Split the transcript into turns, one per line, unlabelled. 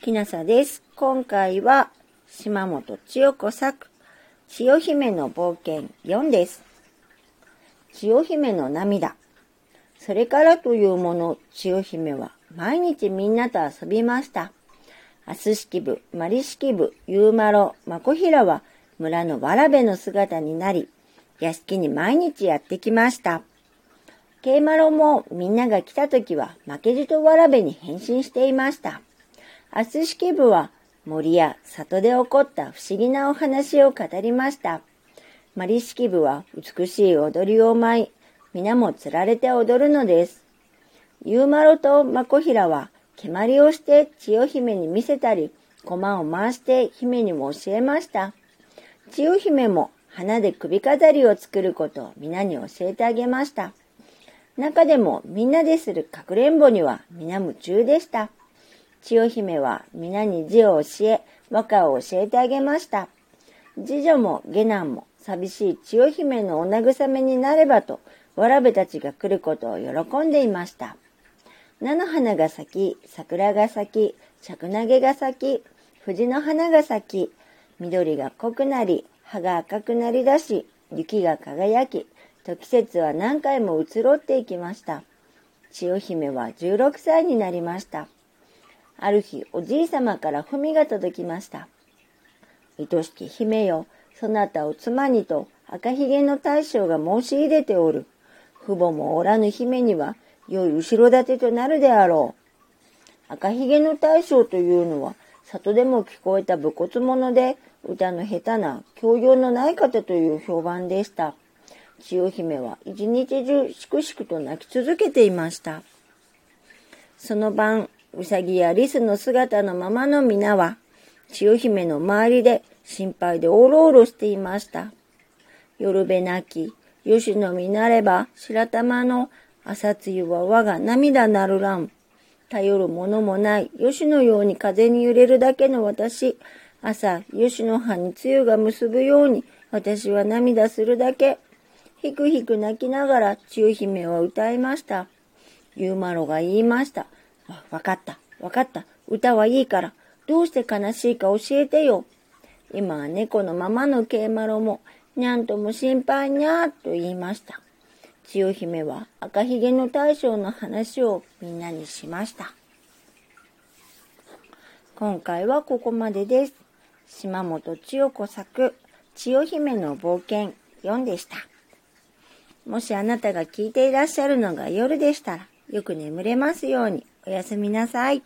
きなさです。今回は島本千代子作、千代姫の冒険4です。千代姫の涙。それからというもの、千代姫は毎日みんなと遊びました。アス式部、マリ式部、ユーマロ、マコヒラは村のわらべの姿になり、屋敷に毎日やってきました。ケイマロもみんなが来た時は負けじとわらべに変身していました。アス式部は森や里で起こった不思議なお話を語りました。マリ式部は美しい踊りを舞い、皆も釣られて踊るのです。ユーマロとマコヒラは蹴鞠をして千代姫に見せたり、駒を回して姫にも教えました。千代姫も花で首飾りを作ることを皆に教えてあげました。中でもみんなでするかくれんぼには皆夢中でした。千代姫は皆に字を教え、和歌を教えてあげました。次女も下男も寂しい千代姫のお慰めになればと、わらべたちが来ることを喜んでいました。菜の花が咲き、桜が咲き、尺投げが咲き、藤の花が咲き、緑が濃くなり、葉が赤くなりだし、雪が輝き、と季節は何回も移ろっていきました。千代姫は16歳になりました。ある日、おじいさまから文が届きました。愛しき姫よ、そなたを妻にと赤ひげの大将が申し入れておる。父母もおらぬ姫には、良い後ろ盾となるであろう。赤ひげの大将というのは、里でも聞こえた武骨者で、歌の下手な教養のない方という評判でした。千代姫は一日中しくしくと泣き続けていました。その晩、うさぎやリスの姿のままの皆は、千代姫の周りで心配でおろおろしていました。夜べなき、吉の実なれば白玉の朝露は我が涙なるらん。頼るものもない吉のように風に揺れるだけの私。朝、吉の葉に露が結ぶように私は涙するだけ。ひくひく泣きながら千代姫は歌いました。ゆうまろが言いました。わかった、わかった。歌はいいから、どうして悲しいか教えてよ。今は猫のままのケイマロも、にゃんとも心配にゃーと言いました。千代姫は赤ひげの大将の話をみんなにしました。今回はここまでです。島本千代子作、千代姫の冒険4でした。もしあなたが聞いていらっしゃるのが夜でしたら、よく眠れますようにおやすみなさい。